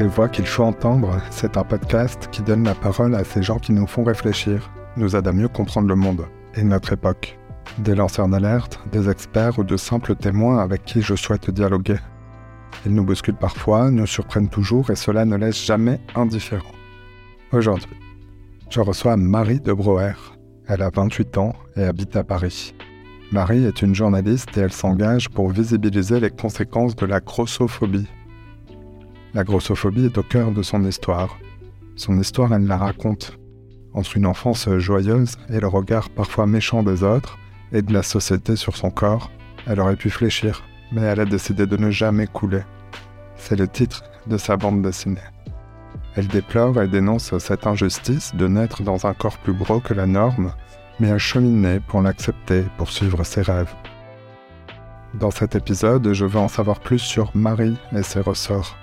Ces voix qu'il faut entendre, c'est un podcast qui donne la parole à ces gens qui nous font réfléchir, nous aident à mieux comprendre le monde et notre époque. Des lanceurs d'alerte, des experts ou de simples témoins avec qui je souhaite dialoguer. Ils nous bousculent parfois, nous surprennent toujours et cela ne laisse jamais indifférent. Aujourd'hui, je reçois Marie de Broer. Elle a 28 ans et habite à Paris. Marie est une journaliste et elle s'engage pour visibiliser les conséquences de la grossophobie. La grossophobie est au cœur de son histoire. Son histoire, elle la raconte. Entre une enfance joyeuse et le regard parfois méchant des autres et de la société sur son corps, elle aurait pu fléchir, mais elle a décidé de ne jamais couler. C'est le titre de sa bande dessinée. Elle déplore et dénonce cette injustice de naître dans un corps plus gros que la norme mais à cheminer pour l'accepter, pour suivre ses rêves. Dans cet épisode, je veux en savoir plus sur Marie et ses ressorts.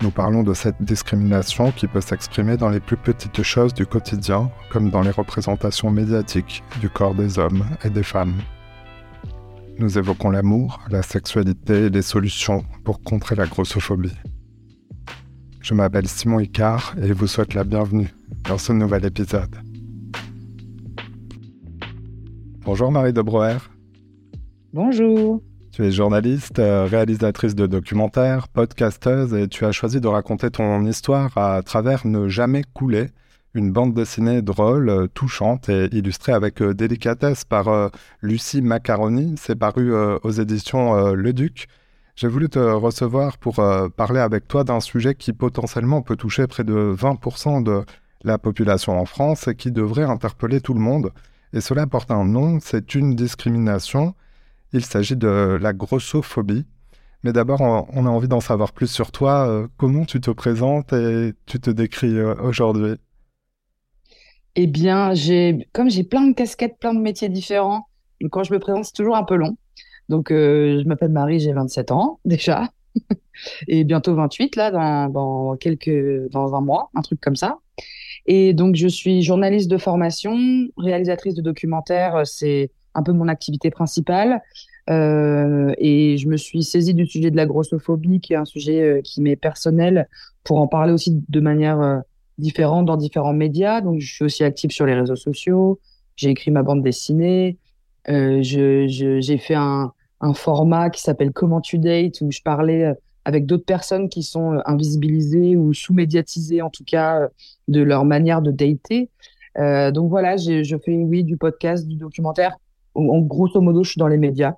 Nous parlons de cette discrimination qui peut s'exprimer dans les plus petites choses du quotidien, comme dans les représentations médiatiques du corps des hommes et des femmes. Nous évoquons l'amour, la sexualité et les solutions pour contrer la grossophobie. Je m'appelle Simon Icard et vous souhaite la bienvenue dans ce nouvel épisode. Bonjour Marie de Broer. Bonjour. Tu es journaliste, euh, réalisatrice de documentaires, podcasteuse et tu as choisi de raconter ton histoire à travers Ne jamais couler, une bande dessinée drôle, euh, touchante et illustrée avec euh, délicatesse par Lucie Macaroni. C'est paru aux éditions Le Duc. J'ai voulu te recevoir pour parler avec toi d'un sujet qui potentiellement peut toucher près de 20% de la population en France et qui devrait interpeller tout le monde. Et cela porte un nom, c'est une discrimination. Il s'agit de la grossophobie. Mais d'abord, on a envie d'en savoir plus sur toi. Euh, comment tu te présentes et tu te décris euh, aujourd'hui? Eh bien, comme j'ai plein de casquettes, plein de métiers différents, quand je me présente, c'est toujours un peu long. Donc, euh, je m'appelle Marie, j'ai 27 ans déjà, et bientôt 28 là, dans, dans quelques, dans un mois, un truc comme ça. Et donc, je suis journaliste de formation, réalisatrice de documentaires, c'est un peu mon activité principale. Euh, et je me suis saisie du sujet de la grossophobie, qui est un sujet euh, qui m'est personnel, pour en parler aussi de manière euh, différente dans différents médias. Donc, je suis aussi active sur les réseaux sociaux. J'ai écrit ma bande dessinée. J'ai fait un, un, format qui s'appelle Comment tu dates, où je parlais avec d'autres personnes qui sont invisibilisées ou sous-médiatisées, en tout cas, de leur manière de dater. Donc voilà, je fais, oui, du podcast, du documentaire. En, grosso modo, je suis dans les médias.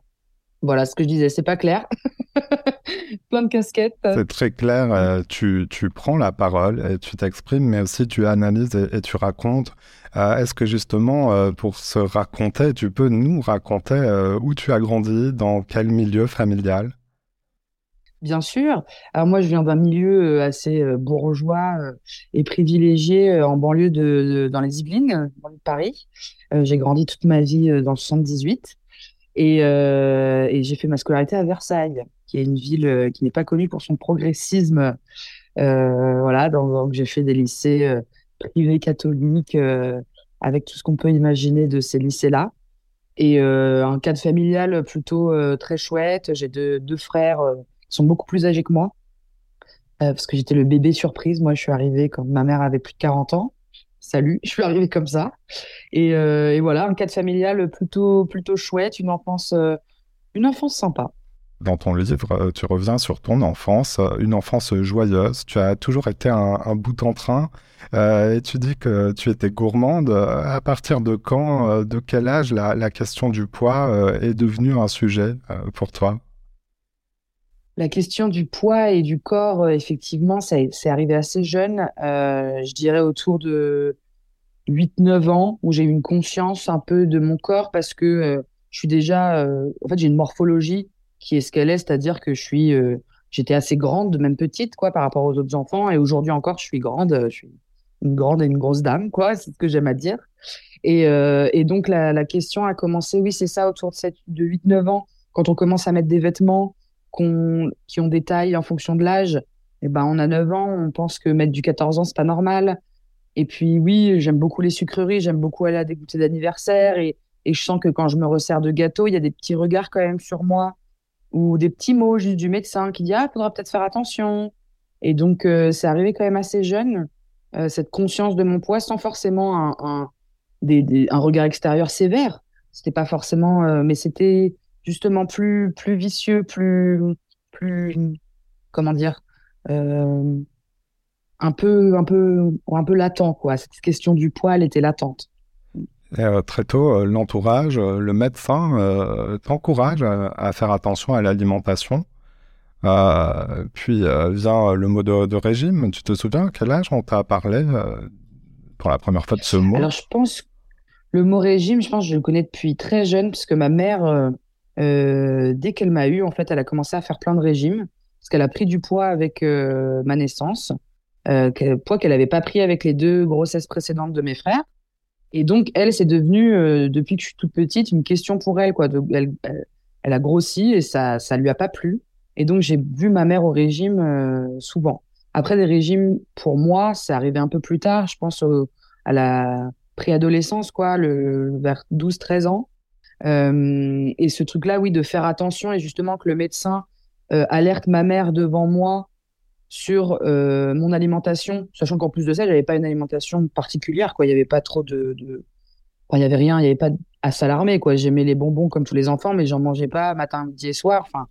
Voilà ce que je disais, c'est pas clair. Plein de casquettes. C'est très clair. tu, tu, prends la parole et tu t'exprimes, mais aussi tu analyses et, tu racontes. Est-ce que justement, pour se raconter, tu peux nous raconter où tu as grandi, dans quel milieu familial? Bien sûr. Alors moi, je viens d'un milieu euh, assez euh, bourgeois euh, et privilégié en banlieue de, dans les Yvelines, dans Paris. j'ai grandi toute ma vie dans le 78 et, j'ai fait ma scolarité à Versailles, qui est une ville qui n'est pas connue pour son progressisme. voilà, donc j'ai fait des lycées privés catholiques avec tout ce qu'on peut imaginer de ces lycées-là. Et un cadre familial plutôt très chouette. J'ai deux frères sont beaucoup plus âgés que moi. Euh, parce que j'étais le bébé surprise. Moi, je suis arrivée quand ma mère avait plus de 40 ans. Salut, je suis arrivée comme ça. Et, euh, et voilà, un cadre familial plutôt, plutôt chouette, une enfance, euh, une enfance sympa. Dans ton livre, tu reviens sur ton enfance, une enfance joyeuse. Tu as toujours été un, un bout en train. et tu dis que tu étais gourmande. À partir de quand, de quel âge la, la question du poids est devenue un sujet pour toi? La question du poids et du corps, euh, effectivement, c'est arrivé assez jeune. Euh, je dirais autour de 8-9 ans, où j'ai eu une conscience un peu de mon corps parce que euh, je suis déjà. en fait, j'ai une morphologie qui est ce qu'elle est, c'est-à-dire que je suis. J'étais assez grande, même petite, quoi, par rapport aux autres enfants. Et aujourd'hui encore, je suis grande. Je suis une grande et une grosse dame, quoi. C'est ce que j'aime à dire. Et, donc, la, la, question a commencé, oui, c'est ça, autour de, de 8-9 ans, quand on commence à mettre des vêtements qui ont des tailles en fonction de l'âge, et eh ben, on a 9 ans, on pense que mettre du 14 ans, c'est pas normal. Et puis, oui, j'aime beaucoup les sucreries, j'aime beaucoup aller à des goûters d'anniversaire et, et, je sens que quand je me resserre de gâteau, il y a des petits regards quand même sur moi ou des petits mots juste du médecin qui dit Ah, faudra peut-être faire attention. Et donc, c'est arrivé quand même assez jeune, cette conscience de mon poids, sans forcément un, des, un regard extérieur sévère. C'était pas forcément, mais c'était justement plus, plus vicieux, plus, plus, comment dire, un peu, un peu, un peu latent, quoi. Cette question du poids, elle était latente. Euh, très tôt, euh, l'entourage, euh, le médecin t'encourage à, faire attention à l'alimentation. puis vient le mot de, régime. Tu te souviens à quel âge on t'a parlé pour la première fois de ce mot? Alors je pense le mot régime, je pense que je le connais depuis très jeune, puisque ma mère, dès qu'elle m'a eu, en fait, elle a commencé à faire plein de régimes, parce qu'elle a pris du poids avec ma naissance, poids qu'elle n'avait pas pris avec les deux grossesses précédentes de mes frères. Et donc, elle, c'est devenu, euh, depuis que je suis toute petite, une question pour elle. Quoi. elle, a grossi et ça ça lui a pas plu. Et donc, j'ai vu ma mère au régime euh, souvent. Après, des régimes, pour moi, c'est arrivé un peu plus tard. Je pense à la préadolescence, quoi, le, vers 12-13 ans. Euh, et ce truc-là, oui, de faire attention et justement que le médecin alerte ma mère devant moi sur euh, mon alimentation, sachant qu'en plus de ça, j'avais pas une alimentation particulière, quoi. Il y avait pas trop de, de... Enfin, il y avait rien, il y avait pas à s'alarmer, quoi. J'aimais les bonbons comme tous les enfants, mais j'en mangeais pas matin, midi et soir. Enfin,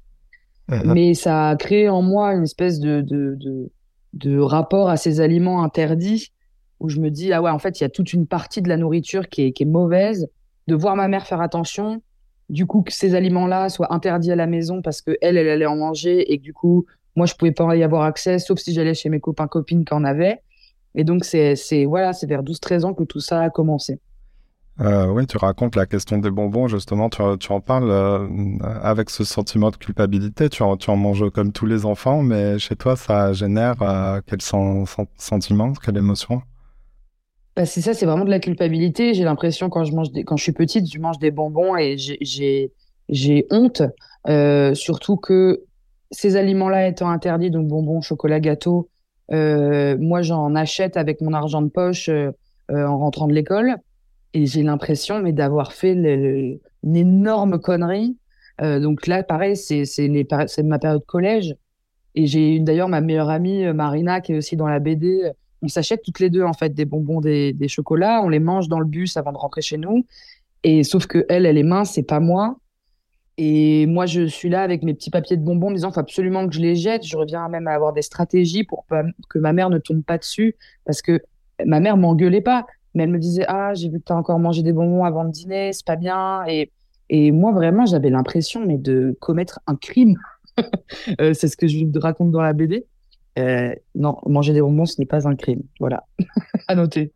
uh-huh. mais ça a créé en moi une espèce de, de, de, de rapport à ces aliments interdits où je me dis ah ouais, en fait, il y a toute une partie de la nourriture qui est, qui est mauvaise. De voir ma mère faire attention, du coup que ces aliments-là soient interdits à la maison parce que elle, elle allait en manger et que du coup moi, je pouvais pas y avoir accès, sauf si j'allais chez mes copains copines qui en avaient. Et donc, c'est voilà, c'est vers 12-13 ans que tout ça a commencé. Euh, oui, tu racontes la question des bonbons, justement, tu, tu en parles euh, avec ce sentiment de culpabilité, tu en, tu en, manges comme tous les enfants, mais chez toi, ça génère euh, quel sentiment, quelle émotion? Bah, C'est ça, c'est vraiment de la culpabilité. J'ai l'impression, quand, je mange quand je suis petite, je mange des bonbons et j'ai honte, surtout que ces aliments-là étant interdits, donc bonbons, chocolat, gâteau, euh, moi j'en achète avec mon argent de poche euh, euh, en rentrant de l'école et j'ai l'impression mais d'avoir fait une énorme connerie. donc là, pareil, c'est c'est ma période collège et j'ai d'ailleurs ma meilleure amie Marina qui est aussi dans la BD. On s'achète toutes les deux en fait des bonbons, des, chocolats, on les mange dans le bus avant de rentrer chez nous. Et sauf que elle, elle est mince, c'est pas moi. Et moi, je suis là avec mes petits papiers de bonbons, me disant, faut absolument que je les jette. Je reviens même à avoir des stratégies pour que ma mère ne tombe pas dessus, parce que ma mère m'engueulait pas, mais elle me disait, ah, j'ai vu que tu as encore mangé des bonbons avant le dîner, c'est pas bien. Et, et moi, vraiment, j'avais l'impression, mais de commettre un crime. Euh, c'est ce que je raconte dans la BD. Euh, non, manger des bonbons, ce n'est pas un crime. Voilà, à noter.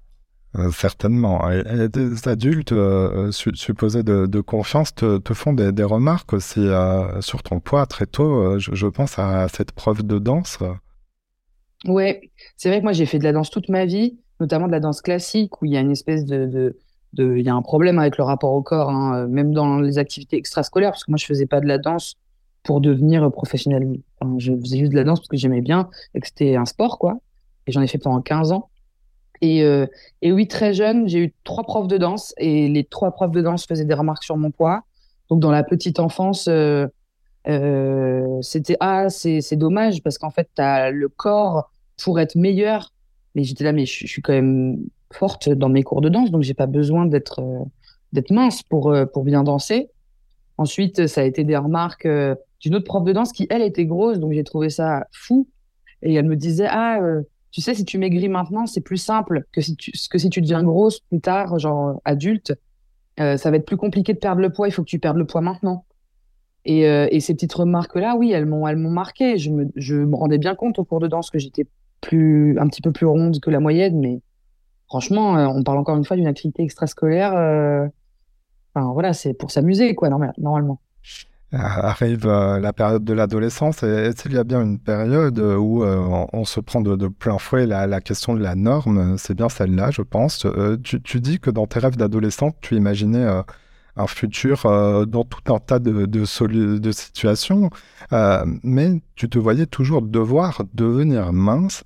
Euh, certainement. Et, des adultes euh, supposés de, confiance te, font des, remarques aussi euh, sur ton poids très tôt. Je, pense à cette preuve de danse. Ouais, c'est vrai que moi j'ai fait de la danse toute ma vie, notamment de la danse classique où il y a une espèce de, de, il y a un problème avec le rapport au corps, hein, même dans les activités extrascolaires, parce que moi je faisais pas de la danse pour devenir professionnel. Je faisais juste de la danse parce que j'aimais bien et que c'était un sport, quoi. Et j'en ai fait pendant 15 ans. Et, euh, et, oui, très jeune, j'ai eu trois profs de danse et les trois profs de danse faisaient des remarques sur mon poids. Donc, dans la petite enfance, euh, euh, c'était ah, c'est dommage parce qu'en fait, tu as le corps pour être meilleur. Mais j'étais là, mais je, suis quand même forte dans mes cours de danse, donc j'ai pas besoin d'être d'être mince pour, pour bien danser. Ensuite, ça a été des remarques d'une autre prof de danse qui, elle, était grosse, donc j'ai trouvé ça fou. Et elle me disait, ah, tu sais, si tu maigris maintenant, c'est plus simple que si tu, que si tu deviens grosse plus tard, genre adulte. Euh, ça va être plus compliqué de perdre le poids. Il faut que tu perdes le poids maintenant. Et, euh, et ces petites remarques-là, oui, elles m'ont, elles m'ont marqué. Je me, je me rendais bien compte au cours de danse que j'étais plus, un petit peu plus ronde que la moyenne, mais franchement, euh, on parle encore une fois d'une activité extrascolaire. Enfin, voilà, c'est pour s'amuser, quoi, normalement arrive euh, la période de l'adolescence et est-ce qu'il y a bien une période où euh, on, se prend de, plein fouet la, la, question de la norme? C'est bien celle-là, je pense. Euh, tu, dis que dans tes rêves d'adolescente, tu imaginais un futur dans tout un tas de, situations, mais tu te voyais toujours devoir devenir mince.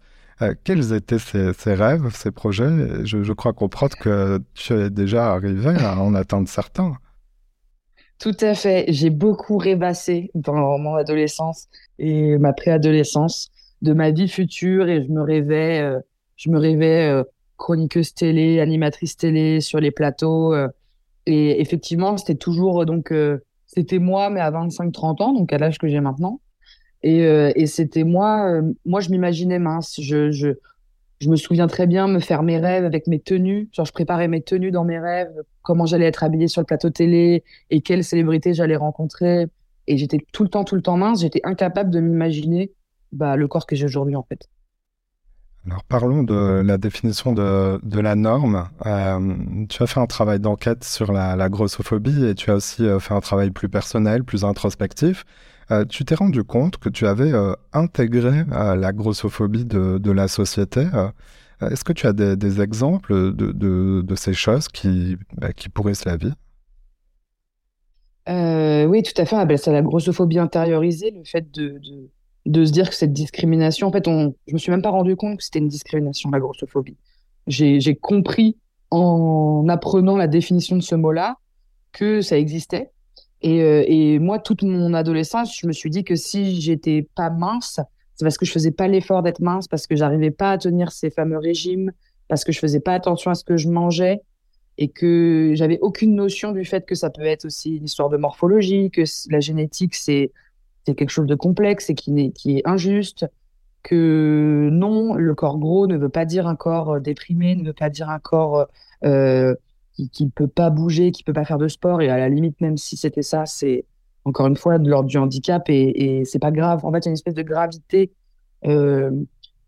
quels étaient ces, ces, rêves, ces projets? Je, je crois comprendre que tu es déjà arrivé à en atteindre certains. Tout à fait. J'ai beaucoup rêvassé dans mon adolescence et ma préadolescence. de ma vie future et je me rêvais, je me rêvais chroniqueuse télé, animatrice télé sur les plateaux. et effectivement, c'était toujours donc c'était moi, mais à 25-30 ans, donc à l'âge que j'ai maintenant. Et, et c'était moi, moi je m'imaginais mince. Je, je me souviens très bien me faire mes rêves avec mes tenues. Genre, je préparais mes tenues dans mes rêves, comment j'allais être habillée sur le plateau télé et quelles célébrités j'allais rencontrer. Et j'étais tout le temps, tout le temps mince. J'étais incapable de m'imaginer bah, le corps que j'ai aujourd'hui, en fait. Alors parlons de la définition de, la norme. Euh, tu as fait un travail d'enquête sur la, la, grossophobie et tu as aussi euh, fait un travail plus personnel, plus introspectif. Euh, tu t'es rendu compte que tu avais euh, intégré la grossophobie de, la société. Est-ce que tu as des, exemples de, ces choses qui, bah, qui pourrissent Oui, tout à fait. On appelle ça la grossophobie intériorisée, le fait de de se dire que cette discrimination, en fait, on, je me suis même pas rendu compte que c'était une discrimination, la grossophobie. J'ai compris en apprenant la définition de ce mot-là que ça existait. Et, euh, et, moi, toute mon adolescence, je me suis dit que si j'étais pas mince, c'est parce que je faisais pas l'effort d'être mince, parce que j'arrivais pas à tenir ces fameux régimes, parce que je faisais pas attention à ce que je mangeais et que j'avais aucune notion du fait que ça peut être aussi une histoire de morphologie, que la génétique, c'est quelque chose de complexe et qui est, qui est injuste, que non, le corps gros ne veut pas dire un corps euh, déprimé, ne veut pas dire un corps euh, qui ne peut pas bouger, qui peut pas faire de sport. Et à la limite, même si c'était ça, c'est encore une fois de l'ordre du handicap et, et c'est pas grave. En fait, il y a une espèce de gravité euh,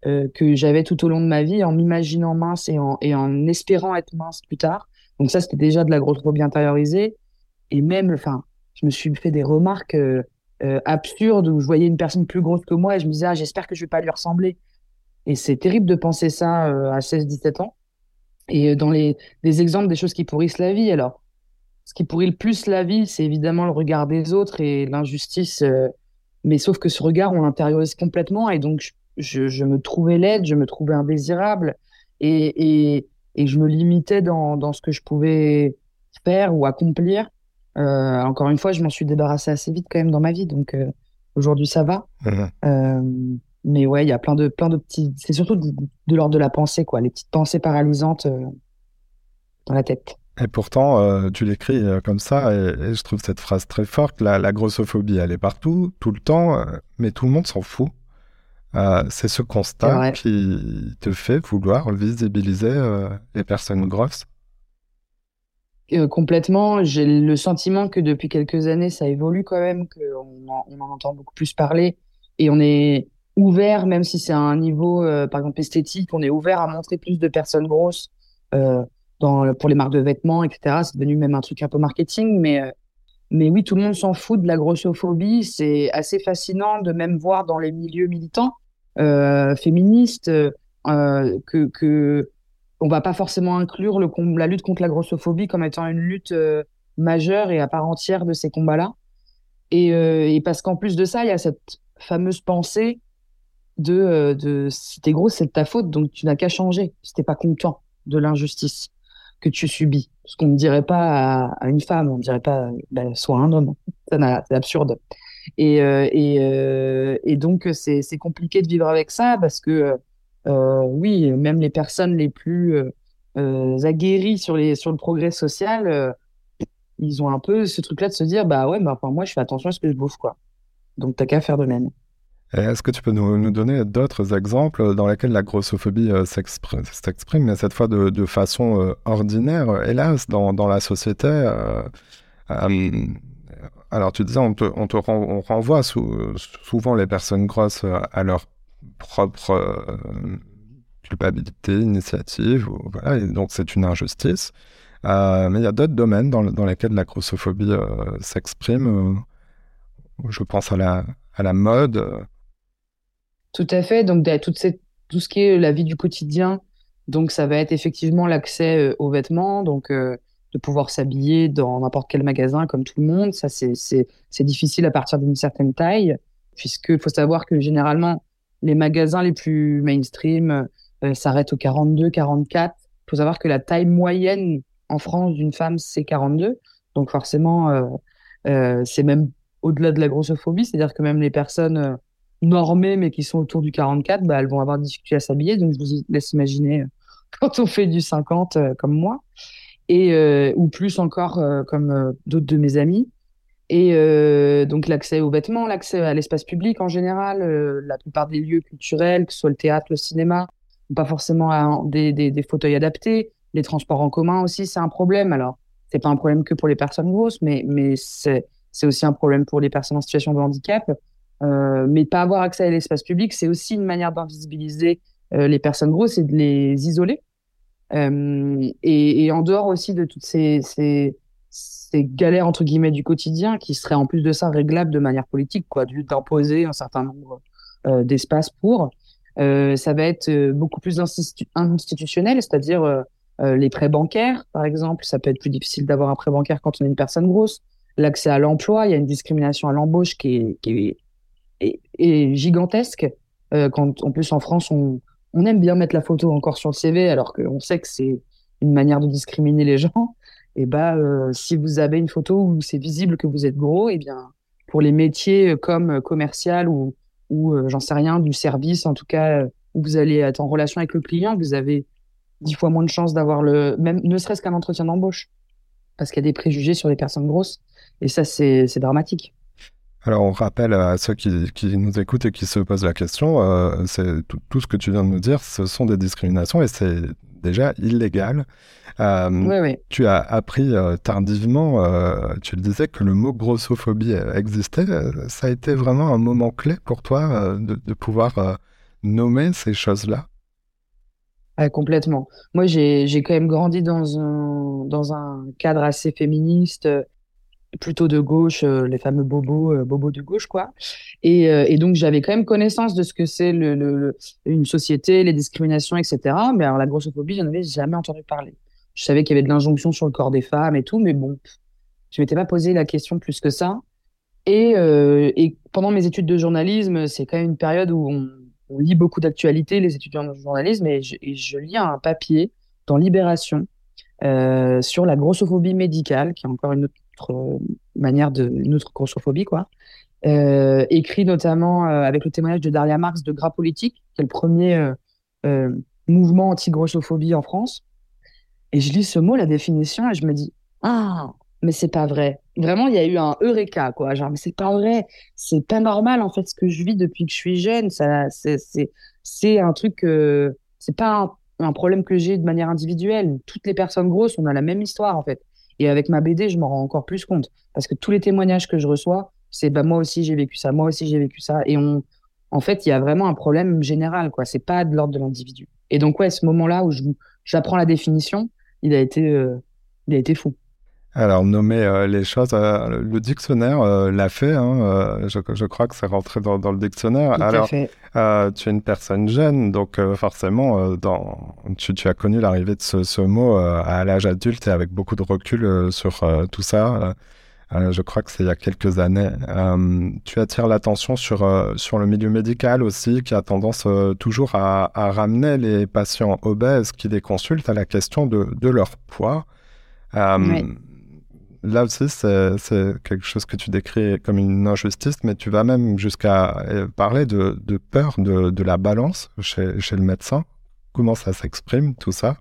euh, que j'avais tout au long de ma vie en m'imaginant mince et en, espérant être mince plus tard. Donc ça, c'était déjà de la grosse phobie intériorisée. Et même, enfin, je me suis fait des remarques. Euh, euh, absurde où je voyais une personne plus grosse que moi et je me disais, ah, j'espère que je vais pas lui ressembler. Et c'est terrible de penser ça à 16-17 ans. Et euh, dans les, des exemples des choses qui pourrissent la vie, alors, ce qui pourrit le plus la vie, c'est évidemment le regard des autres et l'injustice. mais sauf que ce regard, on l'intériorise complètement et donc je, je, me trouvais laide, je me trouvais indésirable et, et, et je me limitais dans, dans ce que je pouvais faire ou accomplir euh, encore une fois, je m'en suis débarrassée assez vite quand même dans ma vie, donc euh, aujourd'hui ça va. Mhm. Euh, mais ouais, il y a plein de, plein de petits. C'est surtout de, l'ordre de la pensée, quoi, les petites pensées paralysantes dans la tête. Et pourtant, tu l'écris comme ça, et, je trouve cette phrase très forte. La, la, grossophobie, elle est partout, tout le temps, mais tout le monde s'en fout. c'est ce constat qui te fait vouloir visibiliser les personnes grosses. Euh, complètement. J'ai le sentiment que depuis quelques années, ça évolue quand même, qu'on en, on en entend beaucoup plus parler et on est ouvert, même si c'est à un niveau, euh, par exemple, esthétique, on est ouvert à montrer plus de personnes grosses euh, pour les marques de vêtements, etc. C'est devenu même un truc un peu marketing, mais, euh, mais oui, tout le monde s'en fout de la grossophobie. C'est assez fascinant de même voir dans les milieux militants féministes que, que va pas forcément inclure la lutte contre la grossophobie comme étant une lutte majeure et à part entière de ces combats-là. Et, parce qu'en plus de ça, il y a cette fameuse pensée de, euh, de si t'es gros, c'est de ta faute, donc tu n'as qu'à changer si t'es pas content de l'injustice que tu subis. Ce qu'on ne dirait pas à, une femme, on ne dirait pas, ben, soit un homme. C'est absurde. Et, et, et donc, c'est compliqué de vivre avec ça parce que euh, oui, même les personnes les plus euh, euh, aguerries sur, les, sur le progrès social, ils ont un peu ce truc-là de se dire, bah ouais, bah, moi je fais attention à ce que je bouffe, quoi. Donc t'as qu'à faire de même. Est-ce que tu peux nous, donner d'autres exemples dans lesquels la grossophobie s'exprime, mais cette fois de, façon ordinaire, hélas, dans, dans la société Alors tu disais, on, te, on, te renvoie souvent les personnes grosses à leur propre euh, culpabilité, initiative, et donc c'est une injustice. Euh, mais il y a d'autres domaines dans, dans, lesquels la grossophobie euh, s'exprime. je pense à la, à la mode. Tout à fait. Donc, toute cette, tout ce qui est la vie du quotidien, donc ça va être effectivement l'accès aux vêtements, donc de pouvoir s'habiller dans n'importe quel magasin comme tout le monde. Ça, c'est difficile à partir d'une certaine taille, puisqu'il faut savoir que généralement, les magasins les plus mainstream euh, s'arrêtent au 42, 44. Il faut savoir que la taille moyenne en France d'une femme, c'est 42. Donc forcément, euh, euh, c'est même au-delà de la grossophobie, c'est-à-dire que même les personnes normées, mais qui sont autour du 44, bah, elles vont avoir difficulté à s'habiller. Donc, je vous laisse imaginer quand on fait du 50 comme moi, et, ou plus encore comme d'autres de mes amis. Et donc l'accès aux vêtements, l'accès à l'espace public en général, la plupart des lieux culturels, que ce soit le théâtre, le cinéma, pas forcément des, des, des, fauteuils adaptés. Les transports en commun aussi, c'est un problème. Alors, c'est pas un problème que pour les personnes grosses, mais, mais c'est aussi un problème pour les personnes en situation de handicap. Euh, mais pas avoir accès à l'espace public, c'est aussi une manière d'invisibiliser euh, les personnes grosses et de les isoler. Euh, et, en dehors aussi de toutes ces, galères entre guillemets du quotidien qui seraient en plus de ça réglables de manière politique, quoi, d'imposer un certain nombre d'espaces pour. Ça va être beaucoup plus institutionnel, c'est-à-dire les prêts bancaires, par exemple. Ça peut être plus difficile d'avoir un prêt bancaire quand on est une personne grosse. L'accès à l'emploi, il y a une discrimination à l'embauche qui est, est, gigantesque. quand en plus en France, on, on aime bien mettre la photo encore sur le CV, alors qu'on sait que c'est une manière de discriminer les gens. Et bah, si vous avez une photo où c'est visible que vous êtes gros, et eh bien, pour les métiers comme commercial ou ou euh, j'en sais rien, du service, en tout cas, euh, où vous allez être en relation avec le client, vous avez dix fois moins de chances d'avoir le, même ne serait-ce qu'un entretien d'embauche, parce qu'il y a des préjugés sur les personnes grosses, et ça, c'est dramatique. Alors, on rappelle à ceux qui, qui, nous écoutent et qui se posent la question, euh, c'est tout, tout, ce que tu viens de nous dire, ce sont des discriminations et c'est déjà illégal. Euh, tu as appris euh, tardivement, tu le disais, que le mot grossophobie existait. Ça a été vraiment un moment clé pour toi de, pouvoir nommer ces choses-là? Complètement. Moi, j'ai quand même grandi dans un, dans un cadre assez féministe plutôt de gauche, les fameux bobos, bobos de gauche, quoi. Et, et donc, j'avais quand même connaissance de ce que c'est le, une société, les discriminations, etc. Mais alors, la grossophobie, je n'en avais jamais entendu parler. Je savais qu'il y avait de l'injonction sur le corps des femmes et tout, mais bon, je m'étais pas posé la question plus que ça. Et, euh, pendant mes études de journalisme, c'est quand même une période où on, lit beaucoup d'actualités, les étudiants de journalisme, et je, lis un papier dans Libération euh, sur la grossophobie médicale, qui est encore une autre manière de, une autre grossophobie, quoi. Euh, écrit notamment euh, avec le témoignage de Daria Marx de Gras Politique, qui est le premier euh, euh, mouvement anti-grossophobie en France. Et je lis ce mot, la définition, et je me dis, ah, mais c'est pas vrai. Vraiment, il y a eu un eureka, quoi. Genre, mais c'est pas vrai. C'est pas normal, en fait, ce que je vis depuis que je suis jeune. C'est, un truc, euh, c'est pas un, problème que j'ai de manière individuelle. Toutes les personnes grosses, on a la même histoire, en fait. Et avec ma BD, je m'en rends encore plus compte. Parce que tous les témoignages que je reçois, c'est, bah, moi aussi, j'ai vécu ça, moi aussi, j'ai vécu ça. Et on, en fait, il y a vraiment un problème général, quoi. C'est pas de l'ordre de l'individu. Et donc, ouais, ce moment-là où j'apprends la définition, il a été, euh, il a été fou. Alors, nommer euh, les choses, euh, le dictionnaire l'a fait. Hein, je, je, crois que c'est rentré dans, dans, le dictionnaire. Tout Alors, fait. tu es une personne jeune, donc forcément, dans, tu, tu, as connu l'arrivée de ce, ce mot à l'âge adulte et avec beaucoup de recul sur tout ça. je crois que c'est il y a quelques années. tu attires l'attention sur, sur le milieu médical aussi, qui a tendance toujours à, à, ramener les patients obèses qui les consultent à la question de, de leur poids. Oui là aussi, c'est quelque chose que tu décris comme une injustice, mais tu vas même jusqu'à euh, parler de, peur de, la balance chez, le médecin. Comment ça s'exprime, tout ça?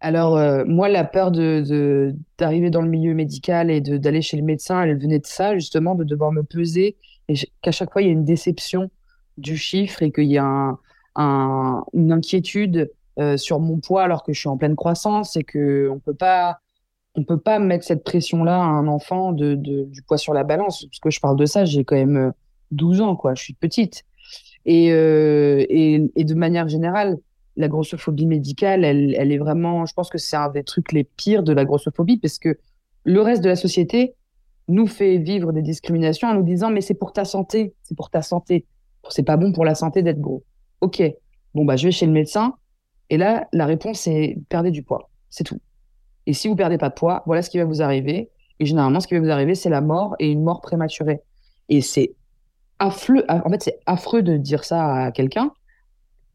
Alors, euh, moi, la peur de d'arriver dans le milieu médical et d'aller chez le médecin, elle venait de ça, justement, de devoir me peser et qu'à chaque fois, il y a une déception du chiffre et qu'il y a un, un, une inquiétude euh, sur mon poids alors que je suis en pleine croissance et qu'on ne peut pas on peut pas mettre cette pression-là à un enfant de, du poids sur la balance. Parce que je parle de ça, j'ai quand même 12 euh, ans, quoi. Je suis petite. Et, euh, et, et, de manière générale, la grossophobie médicale, elle, elle est vraiment, je pense que c'est un des trucs les pires de la grossophobie parce que le reste de la société nous fait vivre des discriminations en nous disant mais c'est pour ta santé, c'est pour ta santé. C'est pas bon pour la santé d'être gros. Ok, bon bah je vais chez le médecin et là la réponse est perdez du poids, c'est tout. Et si vous perdez pas de poids, voilà ce qui va vous arriver. Et généralement, ce qui va vous arriver, c'est la mort et une mort prématurée. Et c'est affreux, en fait, c'est affreux de dire ça à quelqu'un.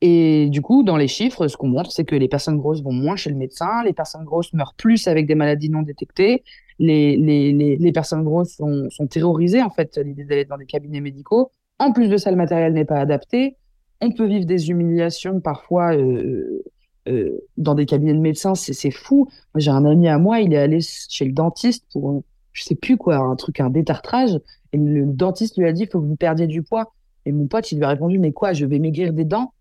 Et du coup, dans les chiffres, ce qu'on montre, c'est que les personnes grosses vont moins chez le médecin, les personnes grosses meurent plus avec des maladies non détectées, les, les, les, personnes grosses sont, sont, terrorisées, en fait, l'idée d'aller dans des cabinets médicaux. En plus de ça, le matériel n'est pas adapté. On peut vivre des humiliations parfois euh, euh, dans des cabinets de médecins, c'est fou. J'ai un ami à moi, il est allé chez le dentiste pour, je sais plus quoi, un truc, un détartrage. Et le dentiste lui a dit, il faut que vous perdiez du poids. Et mon pote, il lui a répondu, mais quoi, je vais maigrir des dents?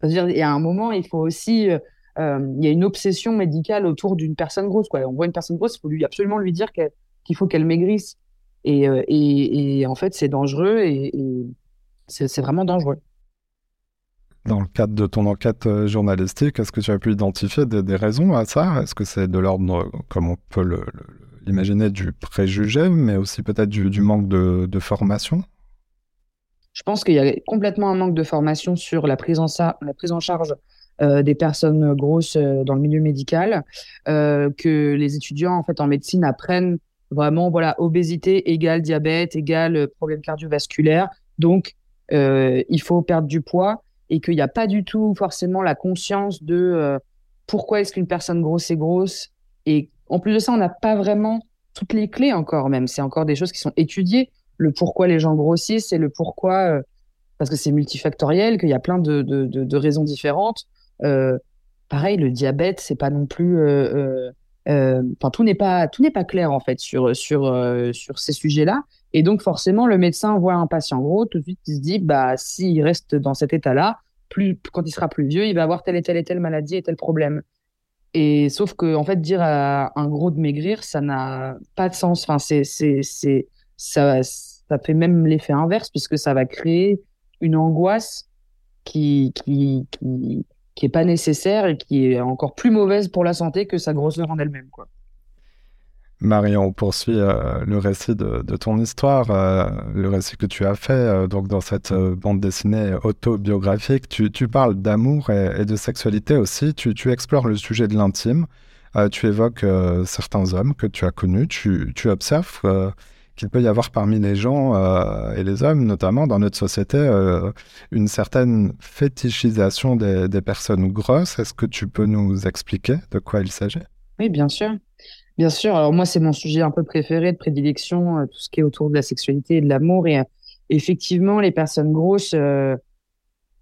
C'est-à-dire, y a un moment, il faut aussi, euh, euh, il y a une obsession médicale autour d'une personne grosse. Quoi. On voit une personne grosse, il faut absolument lui dire qu'il faut qu'elle maigrisse. Et, et, et, en fait, c'est dangereux et, et c'est vraiment dangereux. Dans le cadre de ton enquête euh, journalistique, est-ce que tu as pu identifier des, raisons à ça? Est-ce que c'est de l'ordre, comme on peut l'imaginer, du préjugé, mais aussi peut-être du, manque de, formation? Je pense qu'il y a complètement un manque de formation sur la prise en, charge euh, des personnes grosses euh, dans le milieu médical, que les étudiants en médecine apprennent vraiment voilà obésité égale diabète égale problème cardiovasculaire, donc il faut perdre du poids et qu'il n'y a pas du tout forcément la conscience de euh, pourquoi est-ce qu'une personne grosse est grosse. Et en plus de ça, on n'a pas vraiment toutes les clés encore même. C'est encore des choses qui sont étudiées. Le pourquoi les gens grossissent et le pourquoi, euh, parce que c'est multifactoriel, qu'il y a plein de, de, de, raisons différentes. Euh, pareil, le diabète, c'est pas non plus. Enfin, tout n'est pas tout n'est pas clair en fait sur sur sur ces sujets-là. Et donc, forcément, le médecin voit un patient gros, tout de suite, il se dit, bah, s'il reste dans cet état-là, plus, quand il sera plus vieux, il va avoir telle et telle et telle maladie et tel problème. Et sauf que, en fait, dire à un gros de maigrir, ça n'a pas de sens. Enfin, c'est, c'est, ça, ça fait même l'effet inverse puisque ça va créer une angoisse qui, qui, qui est pas nécessaire et qui est encore plus mauvaise pour la santé que sa grosseur en elle-même, quoi. Marion, on poursuit euh, le récit de, ton histoire, euh, le récit que tu as fait euh, donc dans cette bande dessinée autobiographique. Tu, parles d'amour et, de sexualité aussi. Tu, explores le sujet de l'intime. tu évoques certains hommes que tu as connus. Tu, observes qu'il peut y avoir parmi les gens et les hommes, notamment dans notre société, une certaine fétichisation des, personnes grosses. Est-ce que tu peux nous expliquer de quoi il s'agit? Oui, bien sûr. Bien sûr, alors moi c'est mon sujet un peu préféré de prédilection, euh, tout ce qui est autour de la sexualité et de l'amour. Et euh, effectivement, les personnes grosses, euh,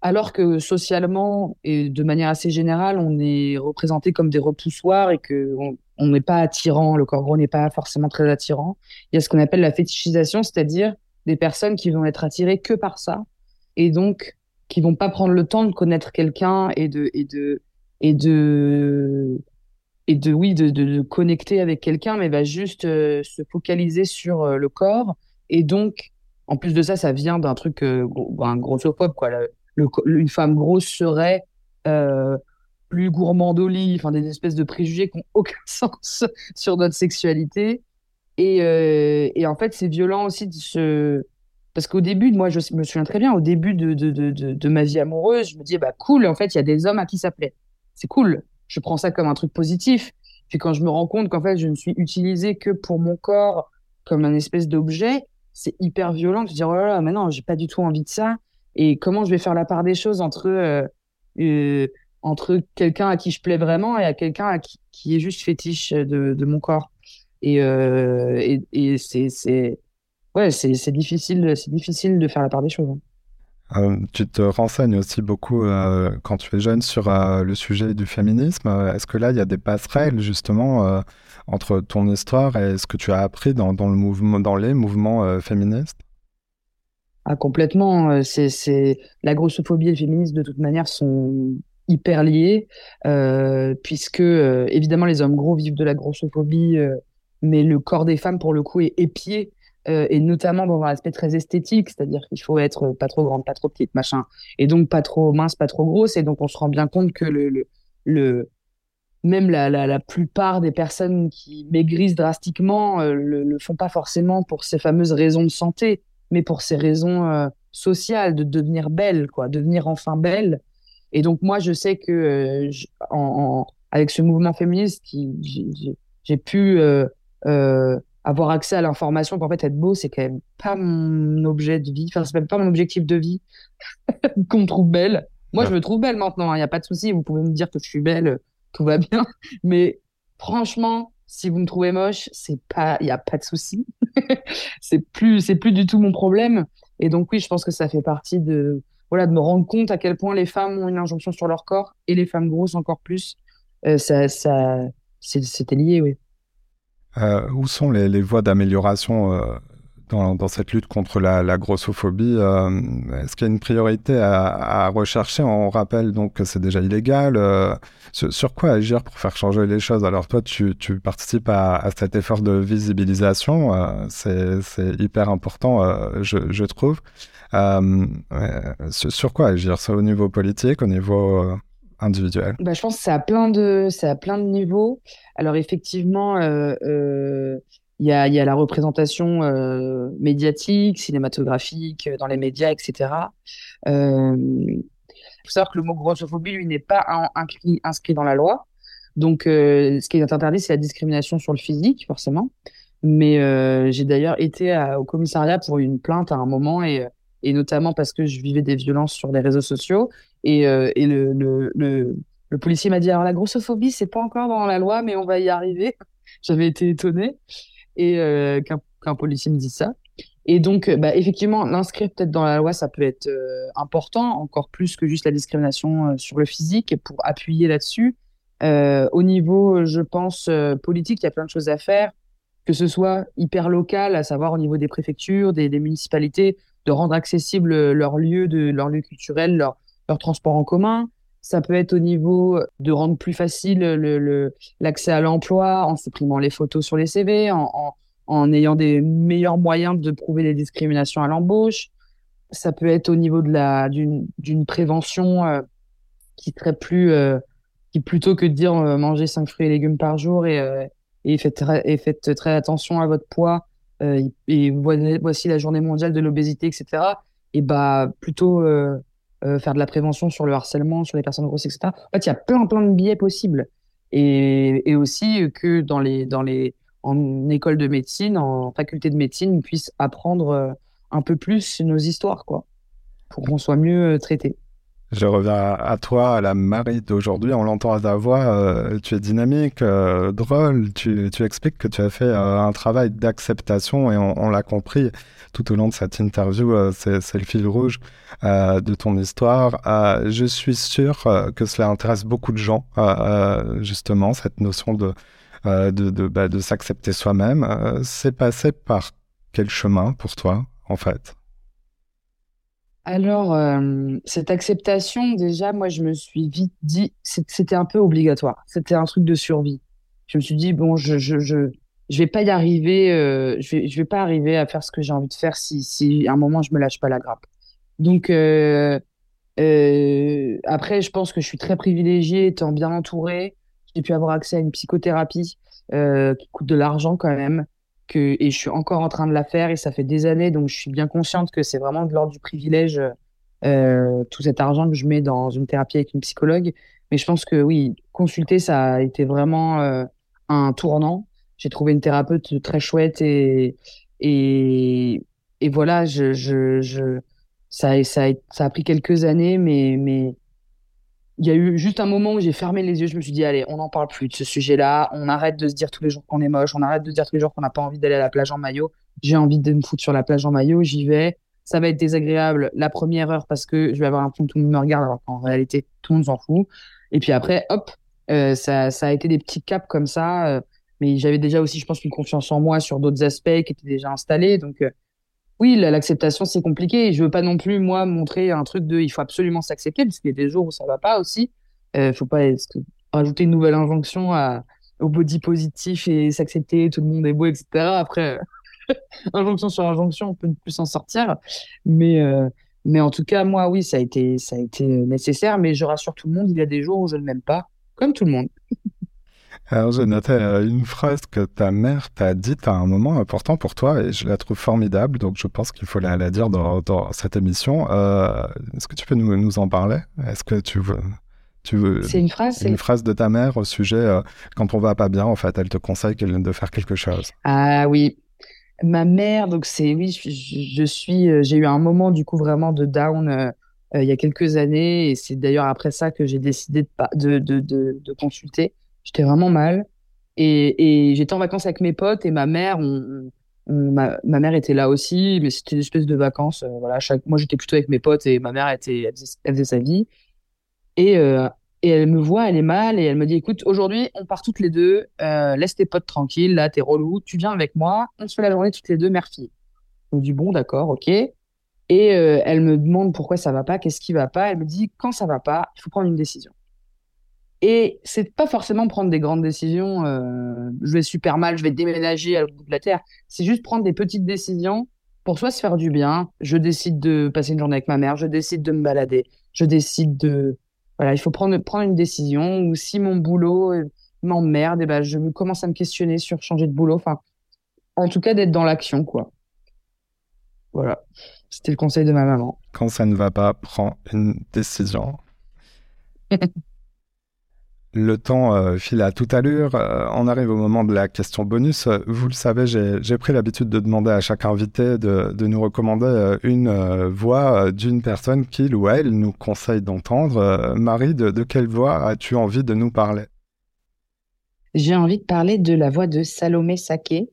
alors que socialement et de manière assez générale, on est représenté comme des repoussoirs et que n'est pas attirant, le corps gros n'est pas forcément très attirant. Il y a ce qu'on appelle la fétichisation, c'est-à-dire des personnes qui vont être attirées que par ça et donc qui vont pas prendre le temps de connaître quelqu'un et de et de et de et de oui de, de, connecter avec quelqu'un mais va juste euh, se focaliser sur euh, le corps et donc en plus de ça ça vient d'un truc euh, un grossophobe quoi le, une femme grosse serait euh, plus gourmande au lit enfin des espèces de préjugés qui n'ont aucun sens sur notre sexualité et, et en fait c'est violent aussi de se parce qu'au début, moi, je me souviens très bien, au début de, de, de, de, ma vie amoureuse, je me disais, bah cool, en fait, il y a des hommes à qui ça plaît. C'est cool je prends ça comme un truc positif. Puis quand je me rends compte qu'en fait, je ne suis utilisée que pour mon corps comme un espèce d'objet, c'est hyper violent de se dire, oh là là, mais non, j'ai pas du tout envie de ça. Et comment je vais faire la part des choses entre, euh, euh, entre quelqu'un à qui je plais vraiment et à quelqu'un à qui, qui, est juste fétiche de, de mon corps. Et, euh, et, et c'est, c'est, ouais, c'est, c'est difficile, c'est difficile de faire la part des choses. Hein. Euh, tu te renseignes aussi beaucoup euh, quand tu es jeune sur le sujet du féminisme. Est-ce que là, il y a des passerelles justement entre ton histoire et ce que tu as appris dans, dans le mouvement, dans les mouvements féministes? Ah, Complètement. C'est, c'est... La grossophobie et le féminisme, de toute manière, sont hyper liés, puisque évidemment, les hommes gros vivent de la grossophobie, mais le corps des femmes, pour le coup, est épié euh, et notamment dans un aspect très esthétique, c'est-à-dire qu'il faut être pas trop grande, pas trop petite, machin, et donc pas trop mince, pas trop grosse, et donc on se rend bien compte que le, le, même la, la, plupart des personnes qui maigrissent drastiquement euh, le, font pas forcément pour ces fameuses raisons de santé, mais pour ces raisons euh, sociales, de devenir belle, quoi, devenir enfin belle. Et donc moi, je sais que en, avec ce mouvement féministe, j'ai pu avoir accès à l'information qu'en fait être beau c'est quand même pas mon objet de vie. Enfin c'est même pas mon objectif de vie qu'on me trouve belle. Moi je me trouve belle maintenant il hein, n'y a pas de souci. Vous pouvez me dire que je suis belle tout va bien. Mais franchement si vous me trouvez moche c'est pas il y a pas de souci. C'est plus c'est plus du tout mon problème. Et donc oui, je pense que ça fait partie de voilà de me rendre compte à quel point les femmes ont une injonction sur leur corps et les femmes grosses encore plus. Euh, ça, c'était lié, oui. Euh, où sont les, voies d'amélioration euh, dans, cette lutte contre la, grossophobie Est-ce qu'il y a une priorité à, rechercher? On rappelle donc que c'est déjà illégal. Sur, quoi agir pour faire changer les choses? Alors toi, tu, participes à, cet effort de visibilisation. C'est hyper important, je, trouve. Sur, sur, quoi agir? C'est au niveau politique, au niveau individuel? Bah, Je pense que ça a plein de, ça a plein de niveaux. Alors effectivement, euh, euh, il y, a, y, a, la représentation euh, médiatique, cinématographique, dans les médias, etc. Il faut savoir que le mot grossophobie, lui, n'est pas inscrit, dans la loi. Donc, ce qui est interdit, c'est la discrimination sur le physique, forcément. Mais j'ai d'ailleurs été à, au commissariat pour une plainte à un moment et et notamment parce que je vivais des violences sur les réseaux sociaux. Et, euh, et le, le, le, policier m'a dit alors la grossophobie, c'est pas encore dans la loi, mais on va y arriver. J'avais été étonnée euh, qu'un policier me dise ça. Et donc, bah, effectivement, l'inscrire peut-être dans la loi, ça peut être euh, important, encore plus que juste la discrimination sur le physique, pour appuyer là-dessus. au niveau, je pense, politique, il y a plein de choses à faire, que ce soit hyper local, à savoir au niveau des préfectures, des municipalités, de rendre accessible leur lieu, de, leur lieu culturel, leur, leur transport en commun. Ça peut être au niveau de rendre plus facile l'accès le, à l'emploi en supprimant les photos sur les CV, en, en, ayant des meilleurs moyens de prouver les discriminations à l'embauche. Ça peut être au niveau d'une prévention euh, qui serait plus euh, qui plutôt que de dire euh, manger cinq fruits et légumes par jour et, et faites et faites très attention à votre poids euh, et voici la journée mondiale de l'obésité, etc. Et bah plutôt euh, euh, faire de la prévention sur le harcèlement, sur les personnes grosses, etc. En fait, il y a plein plein de biais possibles. Et, aussi que dans les dans les en école de médecine, en faculté de médecine, ils puissent apprendre un peu plus nos histoires, quoi, pour qu'on soit mieux traité. Je reviens à toi, à la Marie d'aujourd'hui. On l'entend à ta voix. Euh, tu es dynamique, euh, drôle. Tu, expliques que tu as fait euh, un travail d'acceptation et on, l'a compris tout au long de cette interview. C'est le fil rouge de ton histoire. je suis sûr que cela intéresse beaucoup de gens, justement, cette notion de, bah, de s'accepter soi-même. c'est passé par quel chemin pour toi, en fait? Alors, euh, cette acceptation, déjà, moi, je me suis vite dit, c'était un peu obligatoire. C'était un truc de survie. Je me suis dit, bon, je, je, je, je vais pas y arriver, euh, je vais, je vais pas arriver à faire ce que j'ai envie de faire si, si à un moment je me lâche pas la grappe. Donc, euh, après, je pense que je suis très privilégiée, étant bien entourée. J'ai pu avoir accès à une psychothérapie qui coûte de l'argent quand même que, et je suis encore en train de la faire et ça fait des années, donc je suis bien consciente que c'est vraiment de l'ordre du privilège, euh, tout cet argent que je mets dans une thérapie avec une psychologue. Mais je pense que oui, consulter, ça a été vraiment euh, un tournant. J'ai trouvé une thérapeute très chouette et, et, et voilà, je, je, je, ça, ça, ça a pris quelques années, mais, mais il y a eu juste un moment où j'ai fermé les yeux, je me suis dit, allez, on n'en parle plus de ce sujet-là, on arrête de se dire tous les jours qu'on est moche, on arrête de se dire tous les jours qu'on n'a pas envie d'aller à la plage en maillot. J'ai envie de me foutre sur la plage en maillot, j'y vais. Ça va être désagréable la première heure parce que je vais avoir que tout le monde me regarde alors qu'en réalité, tout le monde s'en fout. Et puis après, hop, euh, ça, ça a été des petits caps comme ça. Euh, mais j'avais déjà aussi, je pense, une confiance en moi sur d'autres aspects qui étaient déjà installés. Donc, euh, oui, l'acceptation, c'est compliqué. Je veux pas non plus, moi, montrer un truc de il faut absolument s'accepter, parce qu'il y a des jours où ça va pas aussi. Euh, faut pas rajouter une nouvelle injonction au body positif et s'accepter, tout le monde est beau, etc. Après, injonction sur injonction, on peut plus s'en sortir. Mais, euh, mais en tout cas, moi, oui, ça a, été, ça a été nécessaire. Mais je rassure tout le monde, il y a des jours où je ne m'aime pas, comme tout le monde. Alors, j'ai noté euh, une phrase que ta mère t'a dite à un moment important pour toi et je la trouve formidable, donc je pense qu'il faut la, la dire dans, dans, cette émission. Euh, Est-ce que tu peux nous, nous en parler? Est-ce que tu veux. Tu veux... C'est une phrase Une phrase de ta mère au sujet, euh, quand on va pas bien, en fait, elle te conseille de faire quelque chose? Ah oui. Ma mère, donc c'est, oui, je, je suis, euh, j'ai eu un moment du coup vraiment de down il y a quelques années et c'est d'ailleurs après ça que j'ai décidé de, de, de, de consulter J'étais vraiment mal. Et, j'étais en vacances avec mes potes et ma mère, Ma, mère était là aussi, mais c'était une espèce de vacances. voilà, chaque... Moi, j'étais plutôt avec mes potes et ma mère faisait, sa vie. Et, et elle me voit, elle est mal et elle me dit écoute, aujourd'hui, on part toutes les deux, laisse tes potes tranquilles, là, t'es relou, tu viens avec moi, on se fait la journée toutes les deux, mère-fille. Je me dis bon, d'accord, ok. Et euh, elle me demande pourquoi ça va pas, qu'est-ce qui va pas. Elle me dit quand ça va pas, il faut prendre une décision. Et c'est pas forcément prendre des grandes décisions. Euh, je vais super mal, je vais déménager à l'autre bout de la terre. C'est juste prendre des petites décisions pour soi se faire du bien. Je décide de passer une journée avec ma mère. Je décide de me balader. Je décide de voilà, il faut prendre prendre une décision. Ou si mon boulot euh, m'emmerde, et eh ben je commence à me questionner sur changer de boulot. Enfin, en tout cas d'être dans l'action quoi. Voilà. C'était le conseil de ma maman. Quand ça ne va pas, prends une décision. le temps euh, file à toute allure. Euh, on arrive au moment de la question bonus. Vous le savez, j'ai pris l'habitude de demander à chaque invité de, nous recommander euh, une voix d'une personne qu'il ou elle nous conseille d'entendre. Marie, de, quelle voix as-tu envie de nous parler? J'ai envie de parler de la voix de Salomé Saké,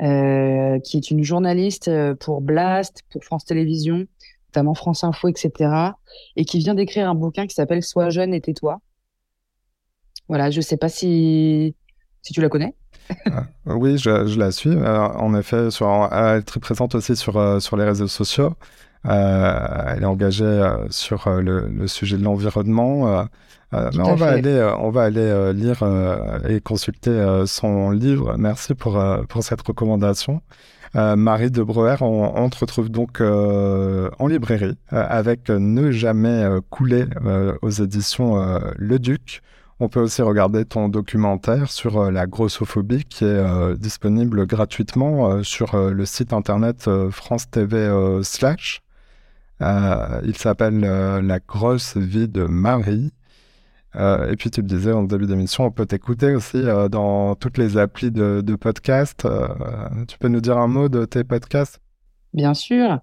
euh, qui est une journaliste euh, pour Blast, pour France Télévisions, notamment France Info, etc. Et qui vient d'écrire un bouquin qui s'appelle Sois jeune et tais-toi. Voilà, je ne sais pas si, si tu la connais. Ah, oui, je, la suis. Euh, en effet, sur, elle est très présente aussi sur, sur les réseaux sociaux. elle est engagée sur le, le, sujet de l'environnement. Euh, on, va aller, euh, on va aller euh, lire et consulter son livre. Merci pour, pour cette recommandation. Marie de Breuer, on, te retrouve donc en librairie avec Ne jamais couler aux éditions Le Duc. On peut aussi regarder ton documentaire sur la grossophobie qui est disponible gratuitement sur le site internet France TV il s'appelle La grosse vie de Marie. Euh, et puis tu le disais en début d'émission, on peut t'écouter aussi euh, dans toutes les applis de, podcast. Euh, tu peux nous dire un mot de tes podcasts? Bien sûr.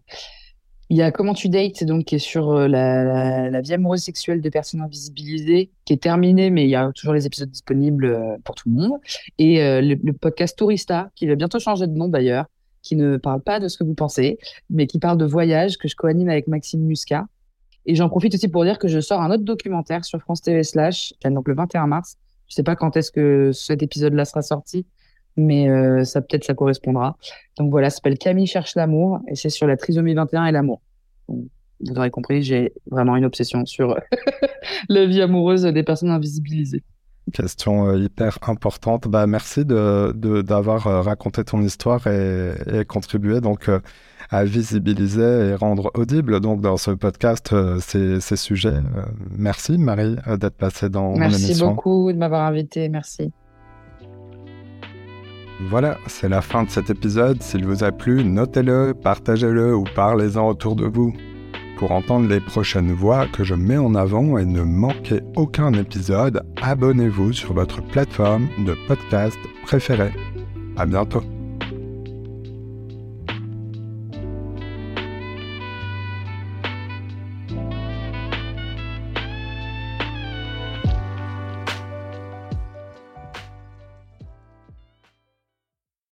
Il y a Comment tu dates, donc qui est sur la, la, vie amoureuse sexuelle de personnes invisibilisées, qui est terminé, mais il y a toujours les épisodes disponibles pour tout le monde. Et le, le, podcast Tourista, qui va bientôt changer de nom d'ailleurs, qui ne parle pas de ce que vous pensez, mais qui parle de voyage que je co-anime avec Maxime Muscat. Et j'en profite aussi pour dire que je sors un autre documentaire sur France TV Slash, donc le 21 mars. Je sais pas quand est-ce que cet épisode-là sera sorti, mais euh, ça peut-être ça correspondra. Donc voilà, ça s'appelle Camille cherche l'amour et c'est sur la trisomie 21 et l'amour. Vous aurez compris, j'ai vraiment une obsession sur la vie amoureuse des personnes invisibilisées. Question euh, hyper importante. Bah, merci d'avoir de, d'avoir euh, raconté ton histoire et, et contribué donc à visibiliser et rendre audible donc dans ce podcast ces, ces, sujets. merci Marie d'être passée dans l'émission. Merci beaucoup de m'avoir invité. Merci. Voilà, c'est la fin de cet épisode. S'il vous a plu, notez-le, partagez-le ou parlez-en autour de vous. Pour entendre les prochaines voix que je mets en avant et ne manquer aucun épisode, abonnez-vous sur votre plateforme de podcast préférée. À bientôt.